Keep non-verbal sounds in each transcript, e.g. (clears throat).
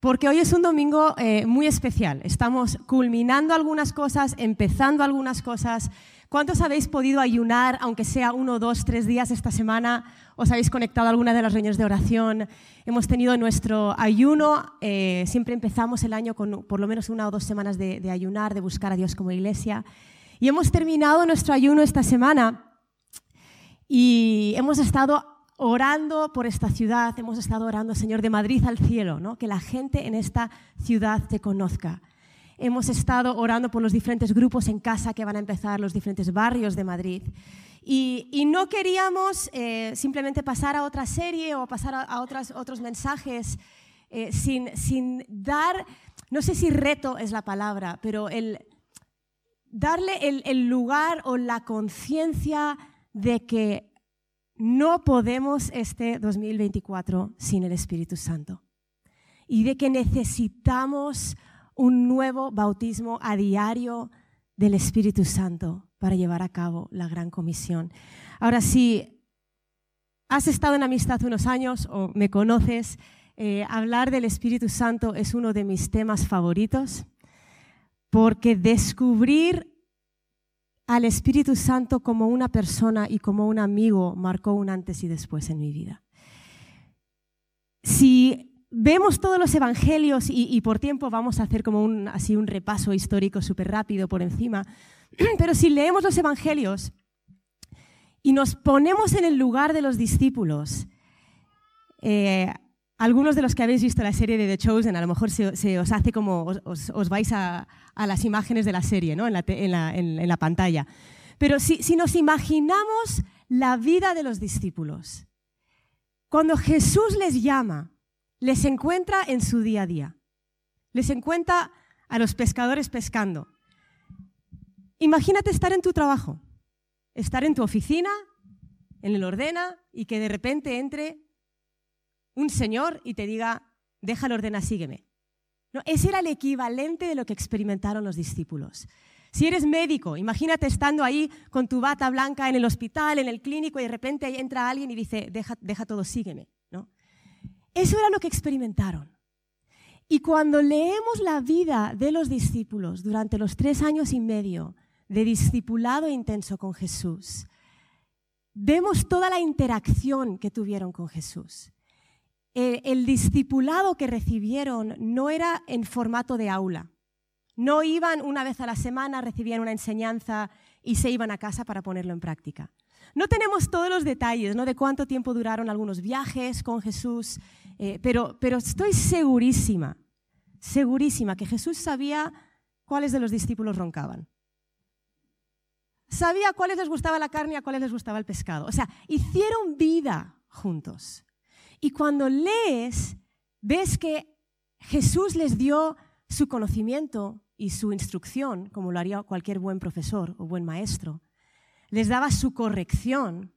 porque hoy es un domingo eh, muy especial. Estamos culminando algunas cosas, empezando algunas cosas. ¿Cuántos habéis podido ayunar, aunque sea uno, dos, tres días esta semana? ¿Os habéis conectado a alguna de las reuniones de oración? Hemos tenido nuestro ayuno. Eh, siempre empezamos el año con por lo menos una o dos semanas de, de ayunar, de buscar a Dios como iglesia. Y hemos terminado nuestro ayuno esta semana y hemos estado orando por esta ciudad, hemos estado orando, Señor, de Madrid al cielo, ¿no? que la gente en esta ciudad te conozca. Hemos estado orando por los diferentes grupos en casa que van a empezar, los diferentes barrios de Madrid. Y, no queríamos eh, simplemente pasar a otra serie o pasar a, otros mensajes eh, sin, sin dar, no sé si reto es la palabra, pero el darle el, el lugar o la conciencia de que no podemos este 2024 sin el Espíritu Santo y de que necesitamos un nuevo bautismo a diario del Espíritu Santo para llevar a cabo la gran comisión. Ahora, si has estado en amistad unos años o me conoces, eh, hablar del Espíritu Santo es uno de mis temas favoritos porque descubrir al Espíritu Santo como una persona y como un amigo marcó un antes y después en mi vida. Si vemos todos los evangelios y, por tiempo vamos a hacer como un, así un repaso histórico súper rápido por encima, (clears throat) pero si leemos los evangelios y nos ponemos en el lugar de los discípulos, eh, algunos de los que habéis visto la serie de The Chosen, a lo mejor se, os hace como os, vais a, las imágenes de la serie ¿no? en, la, pantalla. Pero si, si nos imaginamos la vida de los discípulos, cuando Jesús les llama, les encuentra en su día a día. Les encuentra a los pescadores pescando. Imagínate estar en tu trabajo, estar en tu oficina, en el ordena, y que de repente entre un señor y te diga, déjalo ordena, sígueme. No, ese era el equivalente de lo que experimentaron los discípulos. Si eres médico, imagínate estando ahí con tu bata blanca en el hospital, en el clínico, y de repente entra alguien y dice, deja, deja todo, sígueme. ¿no? Eso era lo que experimentaron. Y cuando leemos la vida de los discípulos durante los tres años y medio de discipulado intenso con Jesús, vemos toda la interacción que tuvieron con Jesús el, discipulado que recibieron no era en formato de aula. No iban una vez a la semana, recibían una enseñanza y se iban a casa para ponerlo en práctica. No tenemos todos los detalles ¿no? de cuánto tiempo duraron algunos viajes con Jesús, eh, pero, pero estoy segurísima, segurísima que Jesús sabía cuáles de los discípulos roncaban. Sabía cuáles les gustaba la carne y a cuáles les gustaba el pescado. O sea, hicieron vida juntos. Y cuando lees, ves que Jesús les dio su conocimiento y su instrucción, como lo haría cualquier buen profesor o buen maestro. Les daba su corrección.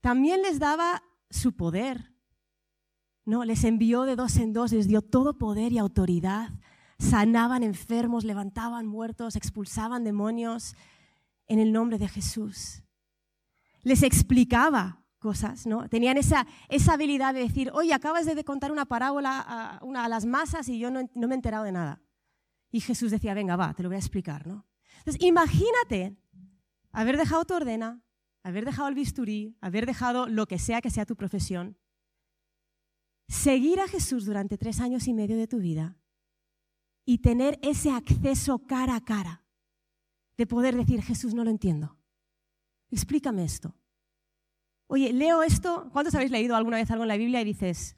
También les daba su poder. No, les envió de dos en dos, les dio todo poder y autoridad. Sanaban enfermos, levantaban muertos, expulsaban demonios en el nombre de Jesús. Les explicaba cosas, ¿no? Tenían esa, esa habilidad de decir, oye, acabas de contar una parábola a, una, a las masas y yo no, no, me he enterado de nada. Y Jesús decía, venga, va, te lo voy a explicar, ¿no? Entonces, imagínate haber dejado tu ordena, haber dejado el bisturí, haber dejado lo que sea que sea tu profesión, seguir a Jesús durante tres años y medio de tu vida y tener ese acceso cara a cara de poder decir, Jesús, no lo entiendo. Explícame esto. Oye, leo esto. ¿Cuántos habéis leído alguna vez algo en la Biblia y dices,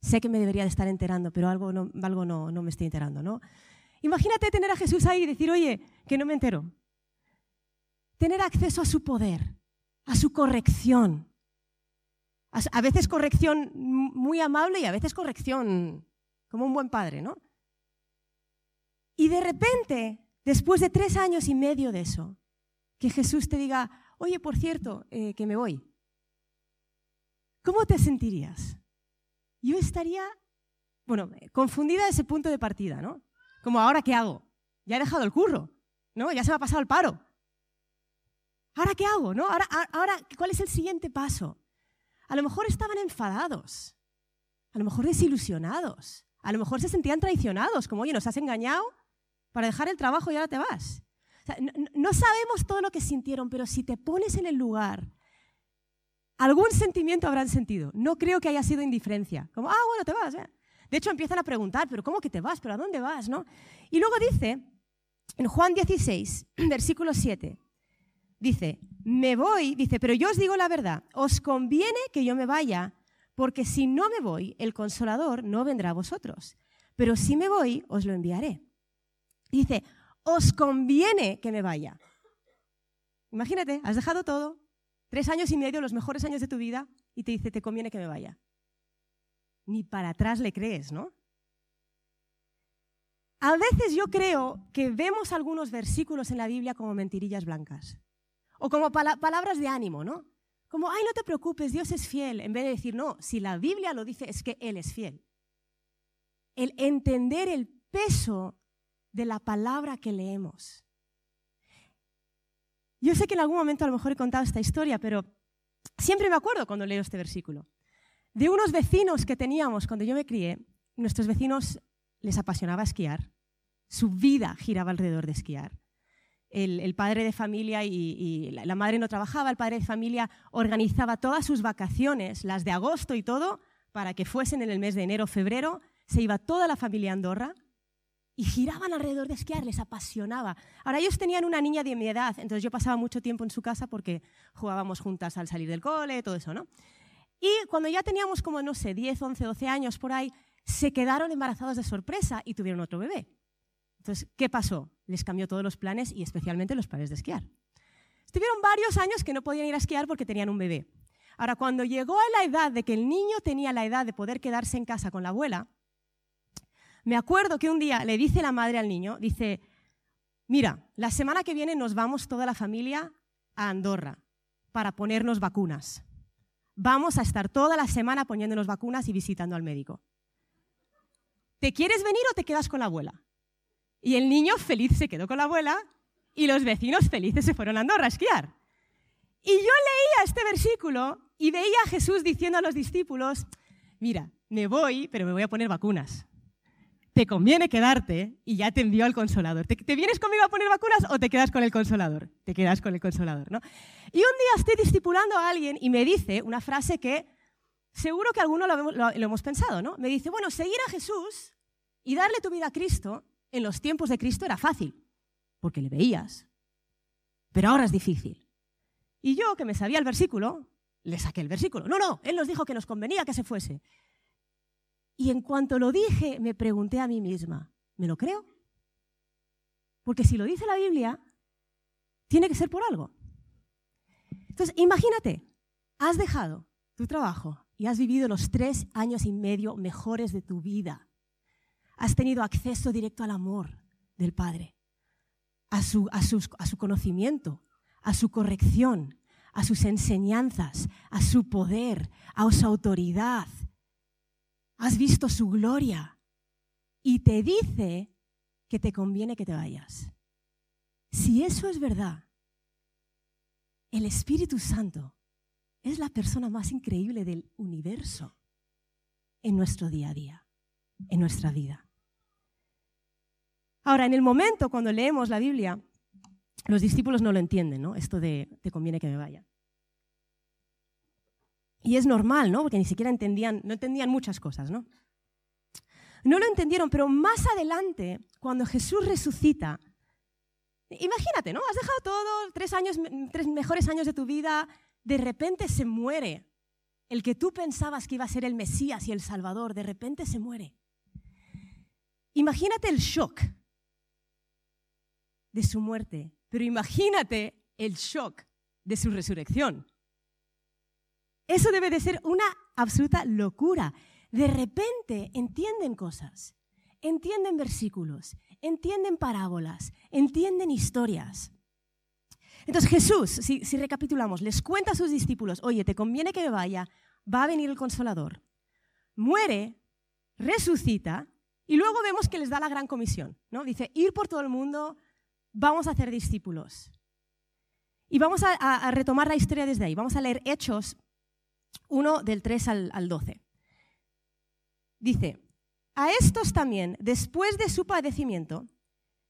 sé que me debería de estar enterando, pero algo no, no, no me estoy enterando, ¿no? Imagínate tener a Jesús ahí y decir, oye, que no me entero. Tener acceso a su poder, a su corrección. A veces corrección muy amable y a veces corrección como un buen padre, ¿no? Y de repente, después de tres años y medio de eso, que Jesús te diga, oye, por cierto, eh, que me voy. ¿Cómo te sentirías? Yo estaría, bueno, confundida de ese punto de partida, ¿no? Como, ¿ahora qué hago? Ya he dejado el curro, ¿no? Ya se me ha pasado el paro. ¿Ahora qué hago? ¿no? Ahora, ahora, ¿cuál es el siguiente paso? A lo mejor estaban enfadados. a lo mejor desilusionados, a lo mejor se sentían traicionados, como, oye, nos has engañado para dejar el trabajo y ahora te vas. No, sabemos todo lo que sintieron, pero si te pones en el lugar, algún sentimiento habrán sentido. No creo que haya sido indiferencia, como, ah, bueno, te vas. De hecho, empiezan a preguntar, pero ¿cómo que te vas? ¿Pero a dónde vas? ¿no? Y luego dice, en Juan 16, (clears throat) versículo 7, dice, me voy, dice, pero yo os digo la verdad, os conviene que yo me vaya, porque si no me voy, el consolador no vendrá a vosotros, pero si me voy, os lo enviaré. Dice, os conviene que me vaya. Imagínate, has dejado todo, tres años y medio, los mejores años de tu vida, y te dice, te conviene que me vaya. Ni para atrás le crees, ¿no? A veces yo creo que vemos algunos versículos en la Biblia como mentirillas blancas. O como palabras de ánimo, ¿no? Como, ay, no te preocupes, Dios es fiel. En vez de decir, no, si la Biblia lo dice, es que Él es fiel. El entender el peso de la palabra que leemos. Yo sé que en algún momento a lo mejor he contado esta historia, pero siempre me acuerdo cuando leo este versículo. De unos vecinos que teníamos cuando yo me crié, nuestros vecinos les apasionaba esquiar. Su vida giraba alrededor de esquiar el, padre de familia y, la madre no trabajaba, el padre de familia organizaba todas sus vacaciones, las de agosto y todo, para que fuesen en el mes de enero, febrero, se iba toda la familia a Andorra y giraban alrededor de esquiar, les apasionaba. Ahora ellos tenían una niña de mi edad, entonces yo pasaba mucho tiempo en su casa porque jugábamos juntas al salir del cole, todo eso, ¿no? Y cuando ya teníamos como, no sé, 10, 11, 12 años por ahí, se quedaron embarazados de sorpresa y tuvieron otro bebé. Entonces, ¿qué pasó? Les cambió todos los planes y especialmente los planes de esquiar. Estuvieron varios años que no podían ir a esquiar porque tenían un bebé. Ahora, cuando llegó a la edad de que el niño tenía la edad de poder quedarse en casa con la abuela, me acuerdo que un día le dice la madre al niño, dice, mira, la semana que viene nos vamos toda la familia a Andorra para ponernos vacunas. Vamos a estar toda la semana poniéndonos vacunas y visitando al médico. ¿Te quieres venir o te quedas con la abuela? Y el niño feliz se quedó con la abuela y los vecinos felices se fueron a Andorra a esquiar. Y yo leía este versículo y veía a Jesús diciendo a los discípulos, mira, me voy, pero me voy a poner vacunas. Te conviene quedarte y ya te envió al consolador. ¿Te, vienes conmigo a poner vacunas o te quedas con el consolador? Te quedas con el consolador, ¿no? Y un día estoy discipulando a alguien y me dice una frase que seguro que alguno lo, lo hemos pensado, ¿no? Me dice, bueno, seguir a Jesús y darle tu vida a Cristo en los tiempos de Cristo era fácil, porque le veías. Pero ahora es difícil. Y yo, que me sabía el versículo, le saqué el versículo. No, no, él nos dijo que nos convenía que se fuese. Y en cuanto lo dije, me pregunté a mí misma, ¿me lo creo? Porque si lo dice la Biblia, tiene que ser por algo. Entonces, imagínate, has dejado tu trabajo y has vivido los tres años y medio mejores de tu vida has tenido acceso directo al amor del Padre, a su, a, a su conocimiento, a su corrección, a sus enseñanzas, a su poder, a su autoridad. Has visto su gloria y te dice que te conviene que te vayas. Si eso es verdad, el Espíritu Santo es la persona más increíble del universo en nuestro día a día, en nuestra vida. Ahora, en el momento cuando leemos la Biblia, los discípulos no lo entienden, ¿no? Esto de te conviene que me vaya. Y es normal, ¿no? Porque ni siquiera entendían, no entendían muchas cosas, ¿no? No lo entendieron, pero más adelante, cuando Jesús resucita, imagínate, ¿no? Has dejado todo, tres años, tres mejores años de tu vida, de repente se muere. El que tú pensabas que iba a ser el Mesías y el Salvador, de repente se muere. Imagínate el shock de su muerte, pero imagínate el shock de su resurrección. Eso debe de ser una absoluta locura. De repente entienden cosas, entienden versículos, entienden parábolas, entienden historias. Entonces Jesús, si, recapitulamos, les cuenta a sus discípulos, oye, te conviene que me vaya, va a venir el consolador. Muere, resucita y luego vemos que les da la gran comisión. ¿no? Dice, ir por todo el mundo, vamos a hacer discípulos. Y vamos a, retomar la historia desde ahí. Vamos a leer Hechos 1 del 3 al, al 12. dice, a estos también, después de su padecimiento,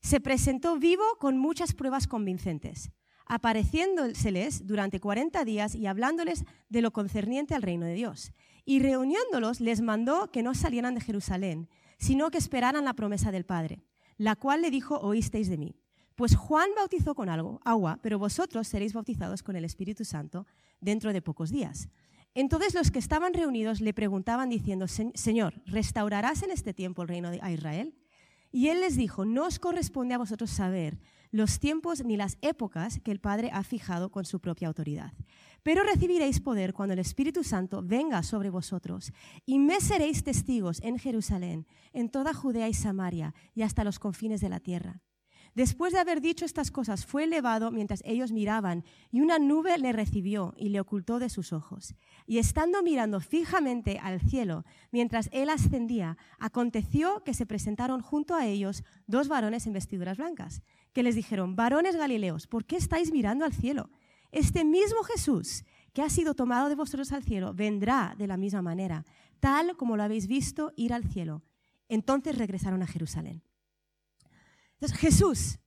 se presentó vivo con muchas pruebas convincentes, apareciéndoseles durante 40 días y hablándoles de lo concerniente al reino de Dios. Y reuniéndolos les mandó que no salieran de Jerusalén, sino que esperaran la promesa del Padre, la cual le dijo, oísteis de mí. Pues Juan bautizó con algo, agua, pero vosotros seréis bautizados con el Espíritu Santo dentro de pocos días. Entonces los que estaban reunidos le preguntaban diciendo, Señor, ¿restaurarás en este tiempo el reino de Israel? Y él les dijo, no os corresponde a vosotros saber los tiempos ni las épocas que el Padre ha fijado con su propia autoridad. Pero recibiréis poder cuando el Espíritu Santo venga sobre vosotros y me seréis testigos en Jerusalén, en toda Judea y Samaria y hasta los confines de la tierra. Después de haber dicho estas cosas, fue elevado mientras ellos miraban, y una nube le recibió y le ocultó de sus ojos. Y estando mirando fijamente al cielo, mientras él ascendía, aconteció que se presentaron junto a ellos dos varones en vestiduras blancas, que les dijeron, varones galileos, ¿por qué estáis mirando al cielo? Este mismo Jesús que ha sido tomado de vosotros al cielo, vendrá de la misma manera, tal como lo habéis visto ir al cielo. Entonces regresaron a Jerusalén. Entonces Jesús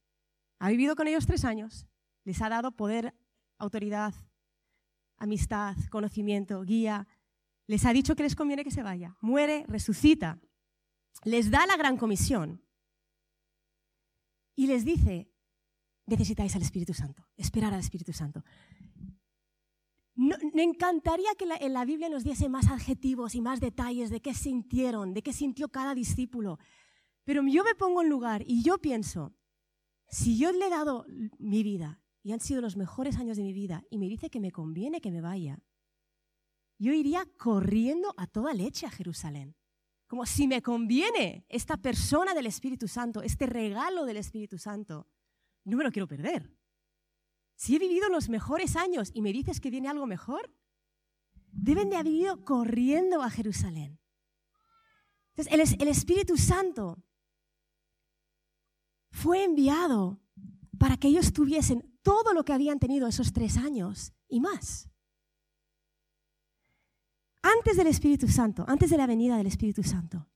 ha vivido con ellos tres años, les ha dado poder, autoridad, amistad, conocimiento, guía, les ha dicho que les conviene que se vaya, muere, resucita, les da la gran comisión. Y les dice, necesitáis al Espíritu Santo, esperar al Espíritu Santo. me encantaría que en la Biblia nos diese más adjetivos y más detalles de qué sintieron, de qué sintió cada discípulo, pero yo me pongo en lugar y yo pienso, si yo le he dado mi vida y han sido los mejores años de mi vida y me dice que me conviene que me vaya, yo iría corriendo a toda leche a Jerusalén. Como si me conviene esta persona del Espíritu Santo, este regalo del Espíritu Santo, no me lo quiero perder. Si he vivido los mejores años y me dices que viene algo mejor, deben de haber ido corriendo a Jerusalén. Entonces, el Espíritu Santo fue enviado para que ellos tuviesen todo lo que habían tenido esos tres años y más. Antes del Espíritu Santo, antes de la venida del Espíritu Santo,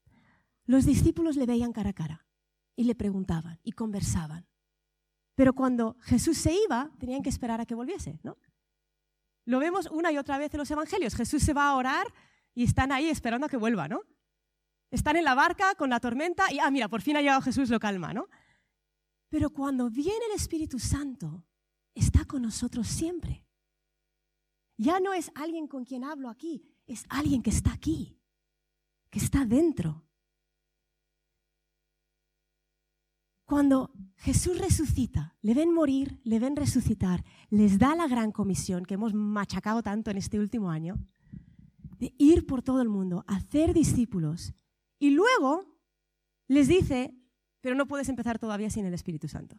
los discípulos le veían cara a cara y le preguntaban y conversaban. Pero cuando Jesús se iba, tenían que esperar a que volviese, ¿no? Lo vemos una y otra vez en los evangelios. Jesús se va a orar y están ahí esperando a que vuelva, ¿no? Están en la barca con la tormenta y, ah, mira, por fin ha llegado Jesús, lo calma, ¿no? Pero cuando viene el Espíritu Santo, está con nosotros siempre. Ya no es alguien con quien hablo aquí, es alguien que está aquí, que está dentro. Cuando Jesús resucita, le ven morir, le ven resucitar, les da la gran comisión que hemos machacado tanto en este último año, de ir por todo el mundo, hacer discípulos. Y luego les dice, pero no puedes empezar todavía sin el Espíritu Santo.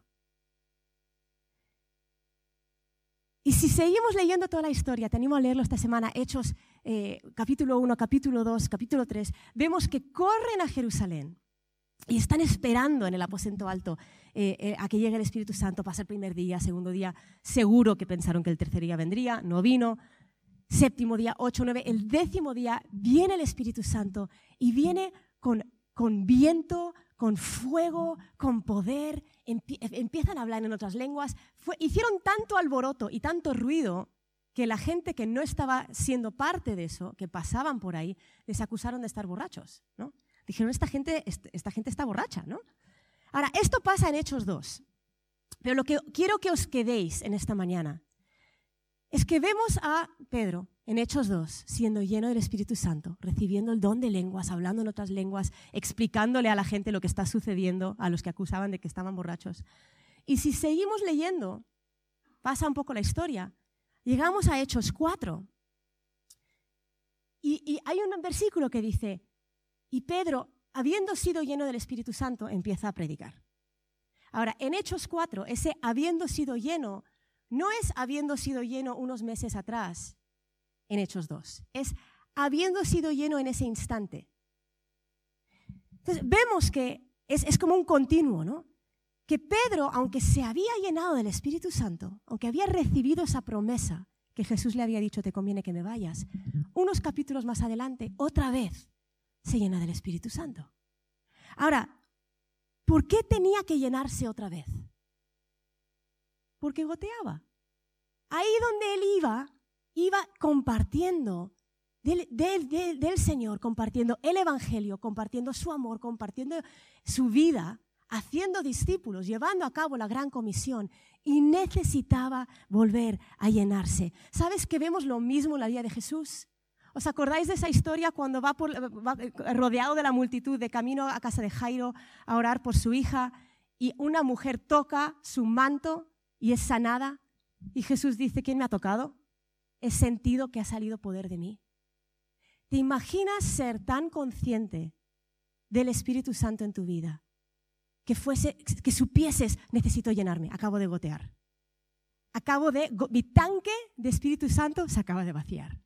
Y si seguimos leyendo toda la historia, te animo a leerlo esta semana, Hechos eh, capítulo 1, capítulo 2, capítulo 3, vemos que corren a Jerusalén y están esperando en el aposento alto eh, eh, a que llegue el Espíritu Santo. Pasa el primer día, segundo día, seguro que pensaron que el tercer día vendría, no vino. Séptimo día, ocho, nueve, el décimo día viene el Espíritu Santo y viene con, con viento, con fuego, con poder, empiezan a hablar en otras lenguas. hicieron tanto alboroto y tanto ruido que la gente que no estaba siendo parte de eso, que pasaban por ahí, les acusaron de estar borrachos. ¿no? Dijeron, esta gente, esta gente está borracha. ¿no? Ahora, esto pasa en Hechos 2. Pero lo que quiero que os quedéis en esta mañana es que vemos a Pedro en Hechos 2, siendo lleno del Espíritu Santo, recibiendo el don de lenguas, hablando en otras lenguas, explicándole a la gente lo que está sucediendo, a los que acusaban de que estaban borrachos. Y si seguimos leyendo, pasa un poco la historia. Llegamos a Hechos 4. Y, hay un versículo que dice, y Pedro, habiendo sido lleno del Espíritu Santo, empieza a predicar. Ahora, en Hechos 4, ese habiendo sido lleno, no es habiendo sido lleno unos meses atrás, en Hechos 2. Es habiendo sido lleno en ese instante. Entonces, vemos que es, es como un continuo, ¿no? Que Pedro, aunque se había llenado del Espíritu Santo, aunque había recibido esa promesa que Jesús le había dicho, te conviene que me vayas, unos capítulos más adelante, otra vez se llena del Espíritu Santo. Ahora, ¿por qué tenía que llenarse otra vez? Porque goteaba. Ahí donde él iba, iba compartiendo del, Señor, compartiendo el Evangelio, compartiendo su amor, compartiendo su vida, haciendo discípulos, llevando a cabo la gran comisión y necesitaba volver a llenarse. ¿Sabes que vemos lo mismo en la vida de Jesús? ¿Os acordáis de esa historia cuando va, por, rodeado de la multitud de camino a casa de Jairo a orar por su hija y una mujer toca su manto y es sanada? Y Jesús dice, ¿quién me ha tocado? He sentido que ha salido poder de mí. ¿Te imaginas ser tan consciente del Espíritu Santo en tu vida que, fuese, que supieses, necesito llenarme, acabo de gotear? Acabo de, mi tanque de Espíritu Santo se acaba de vaciar.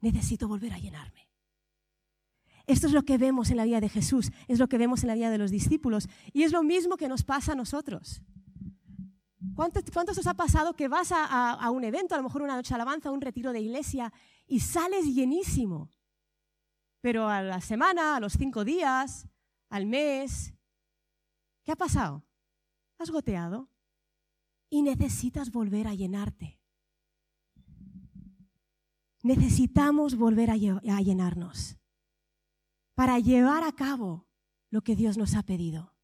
Necesito volver a llenarme. Esto es lo que vemos en la vida de Jesús, es lo que vemos en la vida de los discípulos y es lo mismo que nos pasa a nosotros. ¿Cuántos, os ha pasado que vas a, un evento, a lo mejor una noche alabanza, un retiro de iglesia, y sales llenísimo? Pero a la semana, a los cinco días, al mes, ¿qué ha pasado? Has goteado y necesitas volver a llenarte. Necesitamos volver a llenarnos para llevar a cabo lo que Dios nos ha pedido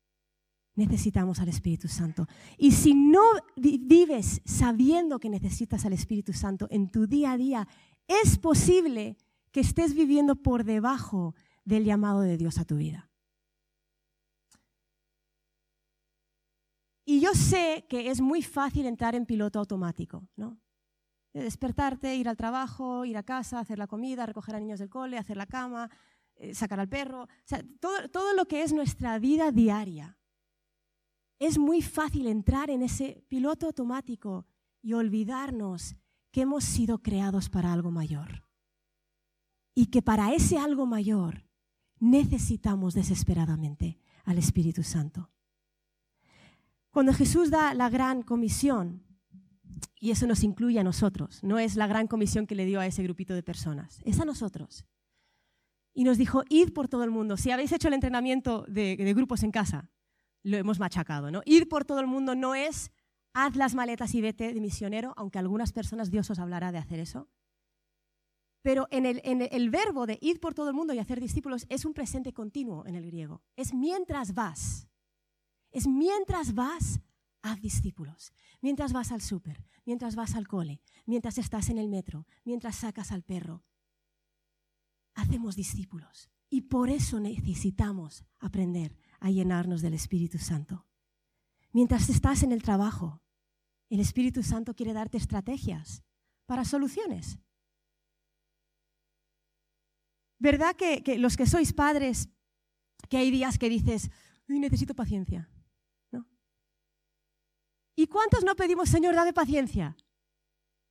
necesitamos al Espíritu Santo. Y si no vives sabiendo que necesitas al Espíritu Santo en tu día a día, es posible que estés viviendo por debajo del llamado de Dios a tu vida. Y yo sé que es muy fácil entrar en piloto automático, ¿no? despertarte, ir al trabajo, ir a casa, hacer la comida, recoger a niños del cole, hacer la cama, eh, sacar al perro, todo, todo lo que es nuestra vida diaria es muy fácil entrar en ese piloto automático y olvidarnos que hemos sido creados para algo mayor. Y que para ese algo mayor necesitamos desesperadamente al Espíritu Santo. Cuando Jesús da la gran comisión, y eso nos incluye a nosotros, no es la gran comisión que le dio a ese grupito de personas, es a nosotros. Y nos dijo, id por todo el mundo. Si habéis hecho el entrenamiento de, grupos en casa, lo hemos machacado. ¿no? Ir por todo el mundo no es haz las maletas y vete de misionero, aunque algunas personas Dios os hablará de hacer eso. Pero en el, en el, verbo de ir por todo el mundo y hacer discípulos es un presente continuo en el griego. Es mientras vas. Es mientras vas, haz discípulos. Mientras vas al súper, mientras vas al cole, mientras estás en el metro, mientras sacas al perro. Hacemos discípulos. Y por eso necesitamos aprender a llenarnos del Espíritu Santo. Mientras estás en el trabajo, el Espíritu Santo quiere darte estrategias para soluciones. ¿Verdad que, los que sois padres, que hay días que dices, necesito paciencia? ¿No? ¿Y cuántos no pedimos, Señor, dame paciencia?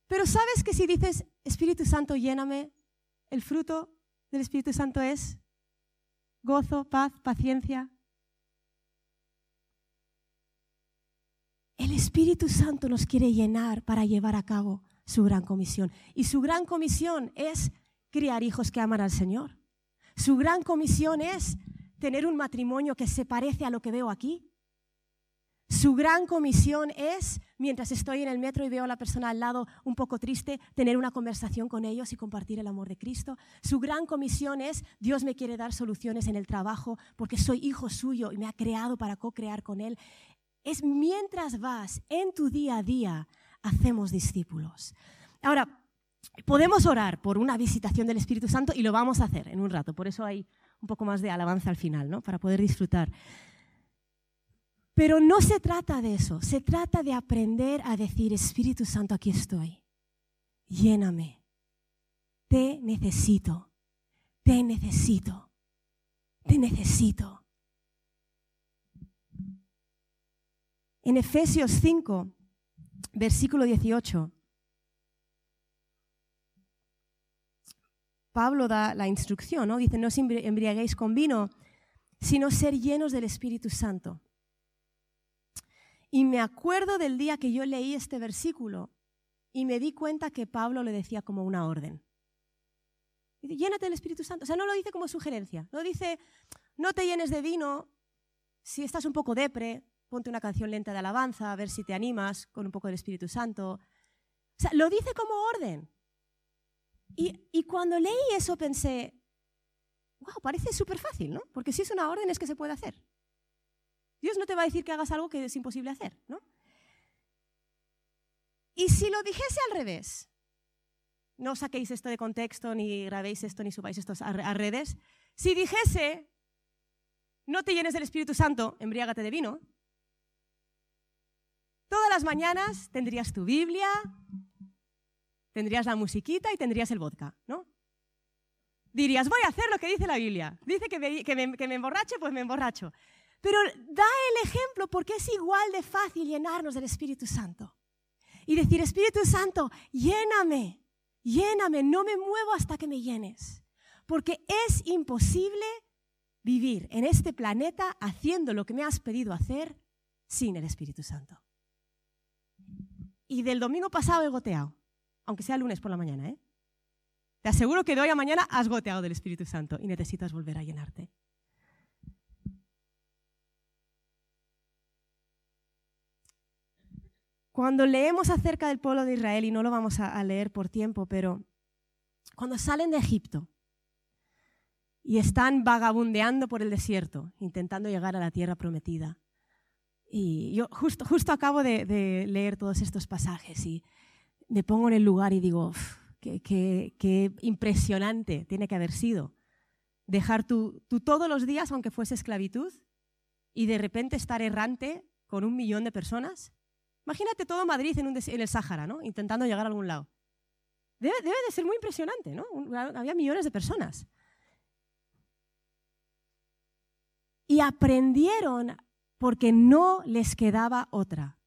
Pero sabes que si dices, Espíritu Santo, lléname, el fruto del Espíritu Santo es gozo, paz, paciencia, El Espíritu Santo nos quiere llenar para llevar a cabo su gran comisión. Y su gran comisión es criar hijos que aman al Señor. Su gran comisión es tener un matrimonio que se parece a lo que veo aquí. Su gran comisión es, mientras estoy en el metro y veo a la persona al lado un poco triste, tener una conversación con ellos y compartir el amor de Cristo. Su gran comisión es, Dios me quiere dar soluciones en el trabajo porque soy hijo suyo y me ha creado para co-crear con Él es mientras vas en tu día a día, hacemos discípulos. Ahora, podemos orar por una visitación del Espíritu Santo y lo vamos a hacer en un rato, por eso hay un poco más de alabanza al final, ¿no? Para poder disfrutar. Pero no se trata de eso, se trata de aprender a decir, Espíritu Santo, aquí estoy, lléname, te necesito, te necesito, te necesito. En Efesios 5, versículo 18, Pablo da la instrucción, ¿no? Dice, no os embriaguéis con vino, sino ser llenos del Espíritu Santo. Y me acuerdo del día que yo leí este versículo y me di cuenta que Pablo le decía como una orden. Llénate del Espíritu Santo. O sea, no lo dice como sugerencia. No dice, no te llenes de vino si estás un poco depre, ponte una canción lenta de alabanza, a ver si te animas con un poco del Espíritu Santo. O sea, lo dice como orden. Y, cuando leí eso pensé, wow, parece súper fácil, ¿no? Porque si es una orden es que se puede hacer. Dios no te va a decir que hagas algo que es imposible hacer, ¿no? Y si lo dijese al revés, no saquéis esto de contexto, ni grabéis esto, ni subáis esto a redes, si dijese, no te llenes del Espíritu Santo, embriágate de vino, las mañanas tendrías tu Biblia, tendrías la musiquita y tendrías el vodka, ¿no? Dirías, voy a hacer lo que dice la Biblia. Dice que me, que me, que pues me emborracho. Pero da el ejemplo porque es igual de fácil llenarnos del Espíritu Santo. Y decir, Espíritu Santo, lléname, lléname, no me muevo hasta que me llenes. Porque es imposible vivir en este planeta haciendo lo que me has pedido hacer sin el Espíritu Santo. Y del domingo pasado he goteado, aunque sea lunes por la mañana. ¿eh? Te aseguro que de hoy a mañana has goteado del Espíritu Santo y necesitas volver a llenarte. Cuando leemos acerca del pueblo de Israel, y no lo vamos a, leer por tiempo, pero cuando salen de Egipto y están vagabundeando por el desierto, intentando llegar a la tierra prometida, y yo justo, justo acabo de, leer todos estos pasajes y me pongo en el lugar y digo, qué, impresionante tiene que haber sido dejar tú, todos los días, aunque fuese esclavitud, y de repente estar errante con un millón de personas Imagínate todo Madrid en, el Sáhara, ¿no? intentando llegar a algún lado. Debe, de ser muy impresionante, ¿no? Había millones de personas. Y aprendieron porque no les quedaba otra,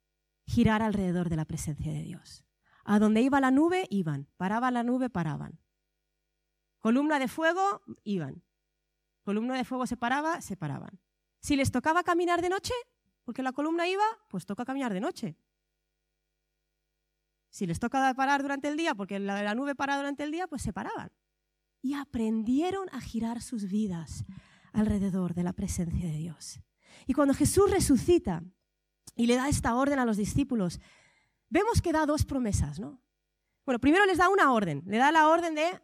girar alrededor de la presencia de Dios. A donde iba la nube, iban. Paraba la nube, paraban. Columna de fuego, iban. Columna de fuego se paraba, se paraban. Si les tocaba caminar de noche, porque la columna iba, pues toca caminar de noche. Si les toca parar durante el día, porque la, nube para durante el día, pues se paraban. Y aprendieron a girar sus vidas alrededor de la presencia de Dios. Y cuando Jesús resucita y le da esta orden a los discípulos, vemos que da dos promesas, ¿no? Bueno, primero les da una orden, le da la orden de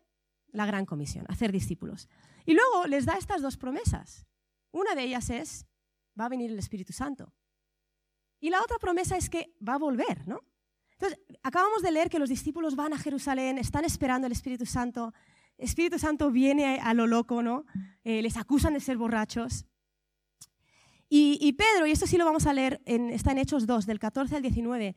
la gran comisión, hacer discípulos. Y luego les da estas dos promesas. Una de ellas es, va a venir el Espíritu Santo. Y la otra promesa es que va a volver, ¿no? Entonces, acabamos de leer que los discípulos van a Jerusalén, están esperando el Espíritu Santo. El Espíritu Santo viene a lo loco, ¿no? Eh, les acusan de ser borrachos. Y, Pedro, y esto sí lo vamos a leer, en, está en Hechos 2, del 14 al 19.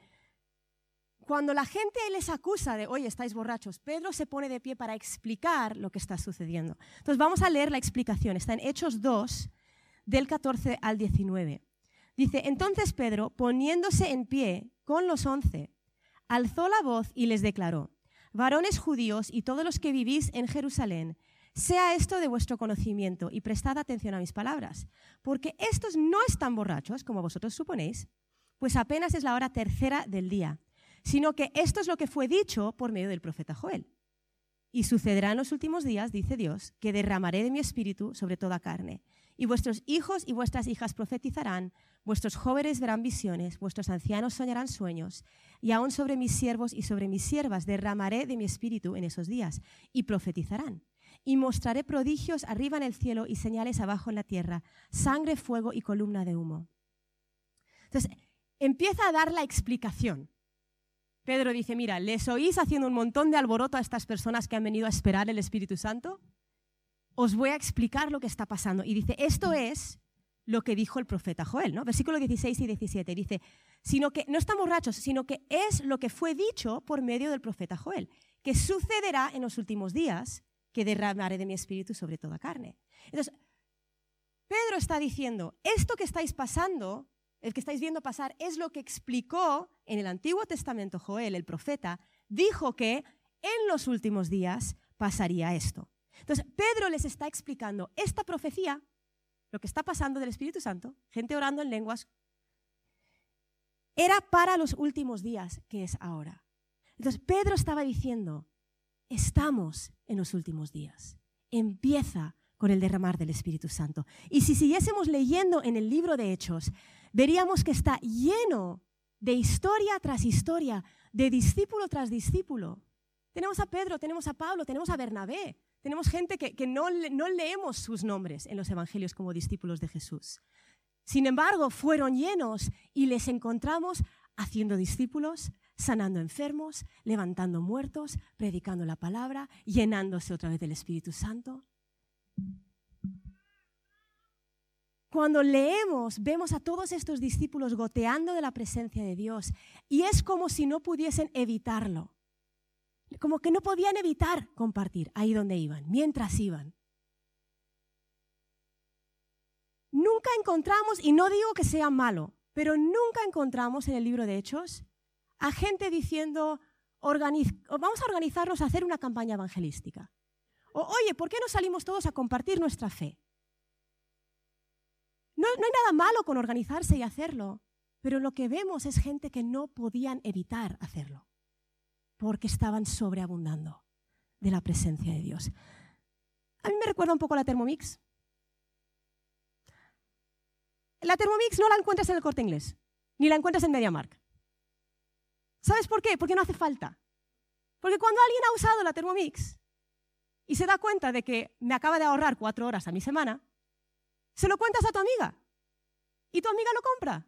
Cuando la gente les acusa de, oye, estáis borrachos, Pedro se pone de pie para explicar lo que está sucediendo. Entonces vamos a leer la explicación. Está en Hechos 2, del 14 al 19. Dice, entonces Pedro, poniéndose en pie con los once, alzó la voz y les declaró, varones judíos y todos los que vivís en Jerusalén, sea esto de vuestro conocimiento y prestad atención a mis palabras, porque estos no están borrachos, como vosotros suponéis, pues apenas es la hora tercera del día, sino que esto es lo que fue dicho por medio del profeta Joel. Y sucederá en los últimos días, dice Dios, que derramaré de mi espíritu sobre toda carne, y vuestros hijos y vuestras hijas profetizarán, Vuestros jóvenes verán visiones, vuestros ancianos soñarán sueños, y aún sobre mis siervos y sobre mis siervas derramaré de mi espíritu en esos días, y profetizarán. Y mostraré prodigios arriba en el cielo y señales abajo en la tierra, sangre, fuego y columna de humo. Entonces, empieza a dar la explicación. Pedro dice, mira, ¿les oís haciendo un montón de alboroto a estas personas que han venido a esperar el Espíritu Santo? Os voy a explicar lo que está pasando. Y dice, esto es lo que dijo el profeta Joel, ¿no? Versículos 16 y 17 dice, sino que no están borrachos, sino que es lo que fue dicho por medio del profeta Joel, que sucederá en los últimos días, que derramaré de mi espíritu sobre toda carne. Entonces, Pedro está diciendo, esto que estáis pasando, el que estáis viendo pasar, es lo que explicó en el Antiguo Testamento Joel, el profeta, dijo que en los últimos días pasaría esto. Entonces, Pedro les está explicando esta profecía lo que está pasando del Espíritu Santo, gente orando en lenguas, era para los últimos días, que es ahora. Entonces Pedro estaba diciendo, estamos en los últimos días. Empieza con el derramar del Espíritu Santo. Y si siguiésemos leyendo en el libro de Hechos, veríamos que está lleno de historia tras historia, de discípulo tras discípulo. Tenemos a Pedro, tenemos a Pablo, tenemos a Bernabé, tenemos gente que, no, no leemos sus nombres en los evangelios como discípulos de Jesús. Sin embargo, fueron llenos y les encontramos haciendo discípulos, sanando enfermos, levantando muertos, predicando la palabra, llenándose otra vez del Espíritu Santo. Cuando leemos, vemos a todos estos discípulos goteando de la presencia de Dios y es como si no pudiesen evitarlo. Como que no podían evitar compartir ahí donde iban, mientras iban. Nunca encontramos, y no digo que sea malo, pero nunca encontramos en el libro de Hechos a gente diciendo, vamos a organizarnos a hacer una campaña evangelística. O, oye, ¿por qué no salimos todos a compartir nuestra fe? No, no hay nada malo con organizarse y hacerlo, pero lo que vemos es gente que no podían evitar hacerlo, porque estaban sobreabundando de la presencia de Dios. A mí me recuerda un poco la Thermomix. La Thermomix no la encuentras en el corte inglés, ni la encuentras en MediaMark. ¿Sabes por qué? Porque no hace falta. Porque cuando alguien ha usado la Thermomix y se da cuenta de que me acaba de ahorrar cuatro horas a mi semana, se lo cuentas a tu amiga. Y tu amiga lo compra.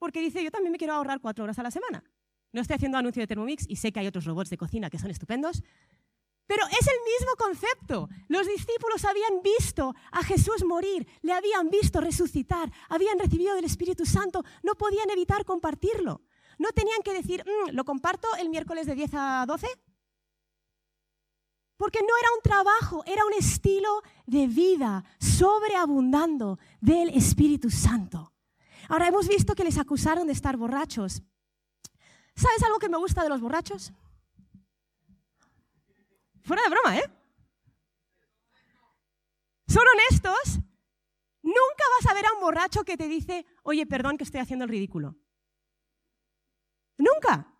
Porque dice, yo también me quiero ahorrar cuatro horas a la semana. No estoy haciendo anuncio de Thermomix y sé que hay otros robots de cocina que son estupendos, pero es el mismo concepto. Los discípulos habían visto a Jesús morir, le habían visto resucitar, habían recibido del Espíritu Santo, no podían evitar compartirlo. No tenían que decir, mm, ¿lo comparto el miércoles de 10 a 12? Porque no era un trabajo, era un estilo de vida sobreabundando del Espíritu Santo. Ahora hemos visto que les acusaron de estar borrachos. ¿Sabes algo que me gusta de los borrachos? Fuera de broma, ¿eh? Son honestos. Nunca vas a ver a un borracho que te dice, oye, perdón que estoy haciendo el ridículo. Nunca.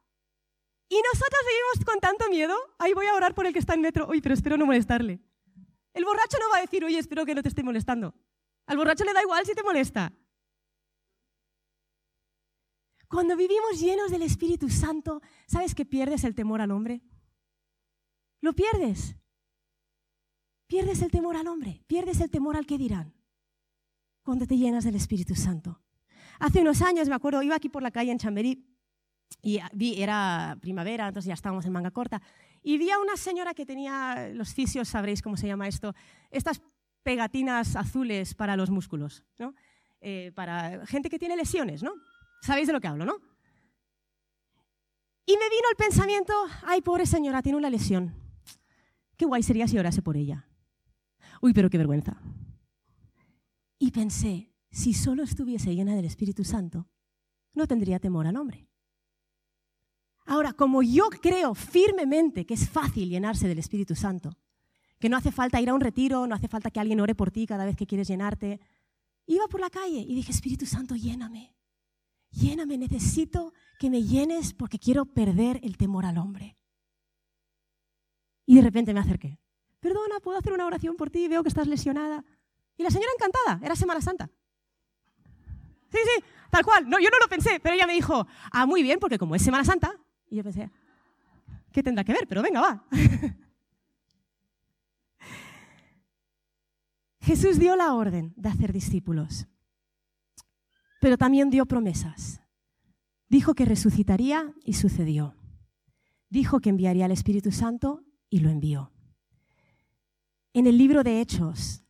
Y nosotros vivimos con tanto miedo, ahí voy a orar por el que está en metro, uy, pero espero no molestarle. El borracho no va a decir, oye, espero que no te esté molestando. Al borracho le da igual si te molesta. Cuando vivimos llenos del Espíritu Santo, ¿sabes que pierdes el temor al hombre? Lo pierdes. Pierdes el temor al hombre, pierdes el temor al que dirán cuando te llenas del Espíritu Santo. Hace unos años, me acuerdo, iba aquí por la calle en Chamberí y vi, era primavera, entonces ya estábamos en manga corta, y vi a una señora que tenía, los fisios sabréis cómo se llama esto, estas pegatinas azules para los músculos, ¿no? Eh, para gente que tiene lesiones, ¿no? Sabéis de lo que hablo, ¿no? Y me vino el pensamiento, ay, pobre señora, tiene una lesión. Qué guay sería si orase por ella. Uy, pero qué vergüenza. Y pensé, si solo estuviese llena del Espíritu Santo, no tendría temor al hombre. Ahora, como yo creo firmemente que es fácil llenarse del Espíritu Santo, que no hace falta ir a un retiro, no hace falta que alguien ore por ti cada vez que quieres llenarte, iba por la calle y dije, Espíritu Santo, lléname, lléname, necesito que me llenes porque quiero perder el temor al hombre. Y de repente me acerqué, perdona, ¿puedo hacer una oración por ti? Veo que estás lesionada. Y la señora encantada, era Semana Santa. Sí, sí, tal cual. No, yo no lo pensé, pero ella me dijo, ah, muy bien, porque como es Semana Santa, y yo pensé, ¿qué tendrá que ver? Pero venga, va. (laughs) Jesús dio la orden de hacer discípulos, pero también dio promesas. Dijo que resucitaría y sucedió. Dijo que enviaría al Espíritu Santo y lo envió. En el libro de Hechos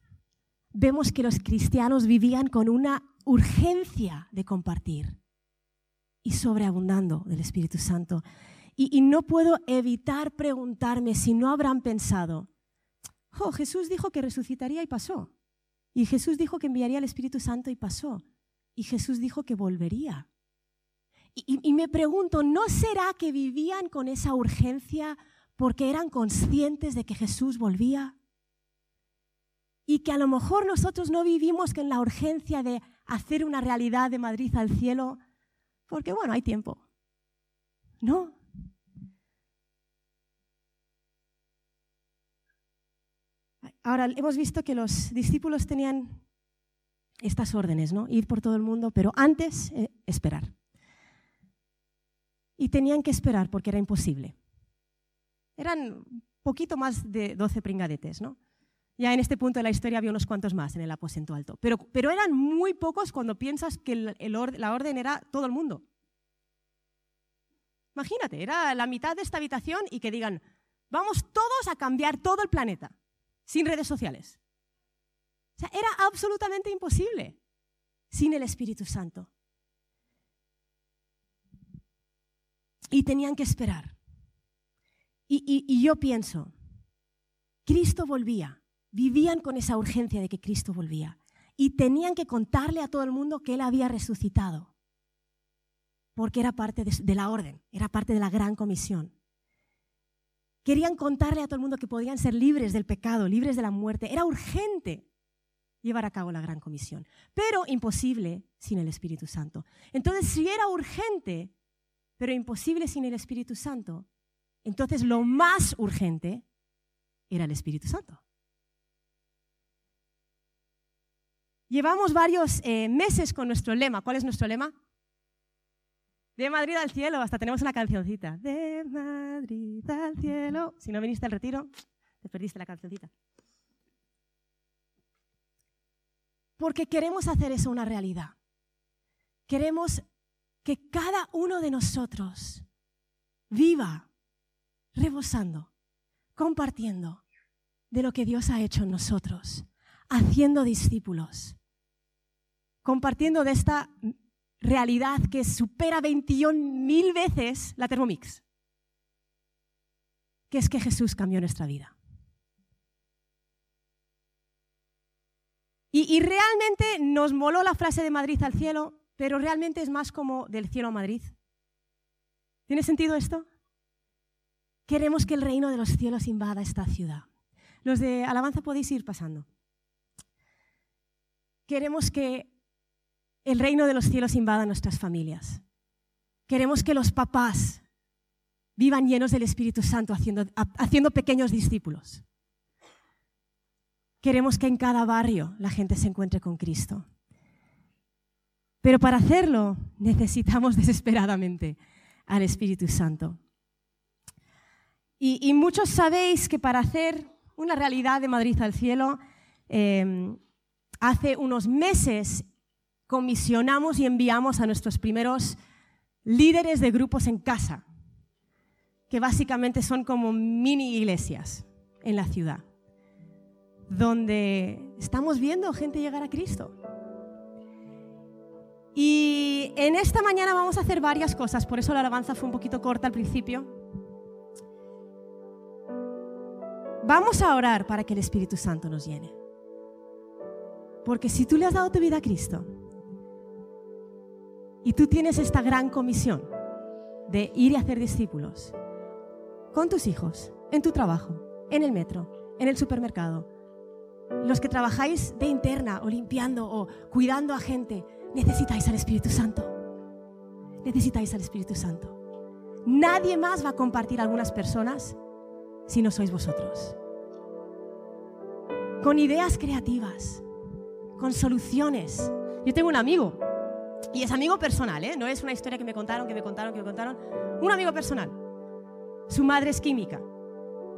vemos que los cristianos vivían con una urgencia de compartir y sobreabundando del Espíritu Santo. Y, no puedo evitar preguntarme si no habrán pensado, oh, Jesús dijo que resucitaría y pasó. Y Jesús dijo que enviaría el Espíritu Santo y pasó. Y Jesús dijo que volvería. Y, y, me pregunto, ¿no será que vivían con esa urgencia porque eran conscientes de que Jesús volvía? Y que a lo mejor nosotros no vivimos con la urgencia de hacer una realidad de Madrid al cielo, porque bueno, hay tiempo. No. Ahora, hemos visto que los discípulos tenían estas órdenes, ¿no? Ir por todo el mundo, pero antes eh, esperar. Y tenían que esperar porque era imposible. Eran poquito más de 12 pringadetes, ¿no? Ya en este punto de la historia había unos cuantos más en el aposento alto, pero, eran muy pocos cuando piensas que la orden era todo el mundo. Imagínate, era la mitad de esta habitación y que digan, vamos todos a cambiar todo el planeta, sin redes sociales. O sea, era absolutamente imposible sin el Espíritu Santo. Y tenían que esperar. Y, yo pienso, Cristo volvía, vivían con esa urgencia de que Cristo volvía y tenían que contarle a todo el mundo que Él había resucitado, porque era parte de, la orden, era parte de la gran comisión. Querían contarle a todo el mundo que podían ser libres del pecado, libres de la muerte. Era urgente llevar a cabo la gran comisión, pero imposible sin el Espíritu Santo. Entonces, si era urgente, pero imposible sin el Espíritu Santo, entonces lo más urgente era el Espíritu Santo. Llevamos varios eh, meses con nuestro lema. ¿Cuál es nuestro lema? De Madrid al cielo, hasta tenemos una cancioncita. De Madrid al cielo. Si no viniste al retiro, te perdiste la cancioncita. Porque queremos hacer eso una realidad. Queremos que cada uno de nosotros viva rebosando, compartiendo de lo que Dios ha hecho en nosotros, haciendo discípulos, compartiendo de esta realidad que supera 21 mil veces la Thermomix, que es que Jesús cambió nuestra vida. Y, y, realmente nos moló la frase de Madrid al cielo, pero realmente es más como del cielo a Madrid. ¿Tiene sentido esto? Queremos que el reino de los cielos invada esta ciudad. Los de alabanza podéis ir pasando. Queremos que el reino de los cielos invada nuestras familias. Queremos que los papás vivan llenos del Espíritu Santo haciendo, haciendo pequeños discípulos. Queremos que en cada barrio la gente se encuentre con Cristo. Pero para hacerlo necesitamos (laughs) desesperadamente al Espíritu Santo. Y, muchos sabéis que para hacer una realidad de Madrid al cielo, em, hace unos meses comisionamos y enviamos a nuestros primeros líderes de grupos en casa, que básicamente son como mini iglesias en la ciudad, donde estamos viendo gente llegar a Cristo. Y en esta mañana vamos a hacer varias cosas, por eso la alabanza fue un poquito corta al principio. Vamos a orar para que el Espíritu Santo nos llene. Porque si tú le has dado tu vida a Cristo y tú tienes esta gran comisión de ir y hacer discípulos con tus hijos, en tu trabajo, en el metro, en el supermercado, los que trabajáis de interna o limpiando o cuidando a gente, necesitáis al Espíritu Santo. Necesitáis al Espíritu Santo. Nadie más va a compartir algunas personas si no sois vosotros. Con ideas creativas, con soluciones. Yo tengo un amigo, y es amigo personal, ¿eh? no es una historia que me contaron, que me contaron, que me contaron. Un amigo personal. Su madre es química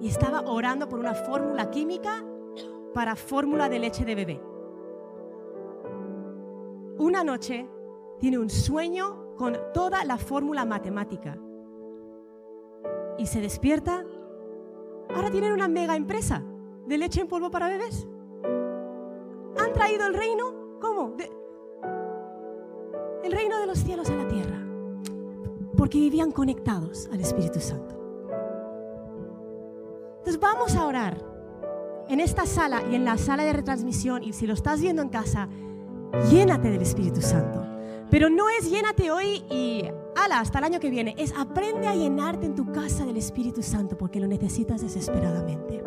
y estaba orando por una fórmula química para fórmula de leche de bebé. Una noche tiene un sueño con toda la fórmula matemática y se despierta Ahora tienen una mega empresa de leche en polvo para bebés. Han traído el reino, ¿cómo? el reino de los cielos a la tierra. Porque vivían conectados al Espíritu Santo. Entonces vamos a orar en esta sala y en la sala de retransmisión. Y si lo estás viendo en casa, llénate del Espíritu Santo. Pero no es llénate hoy y ala, hasta el año que viene. Es aprende a llenarte en tu casa del Espíritu Santo porque lo necesitas desesperadamente.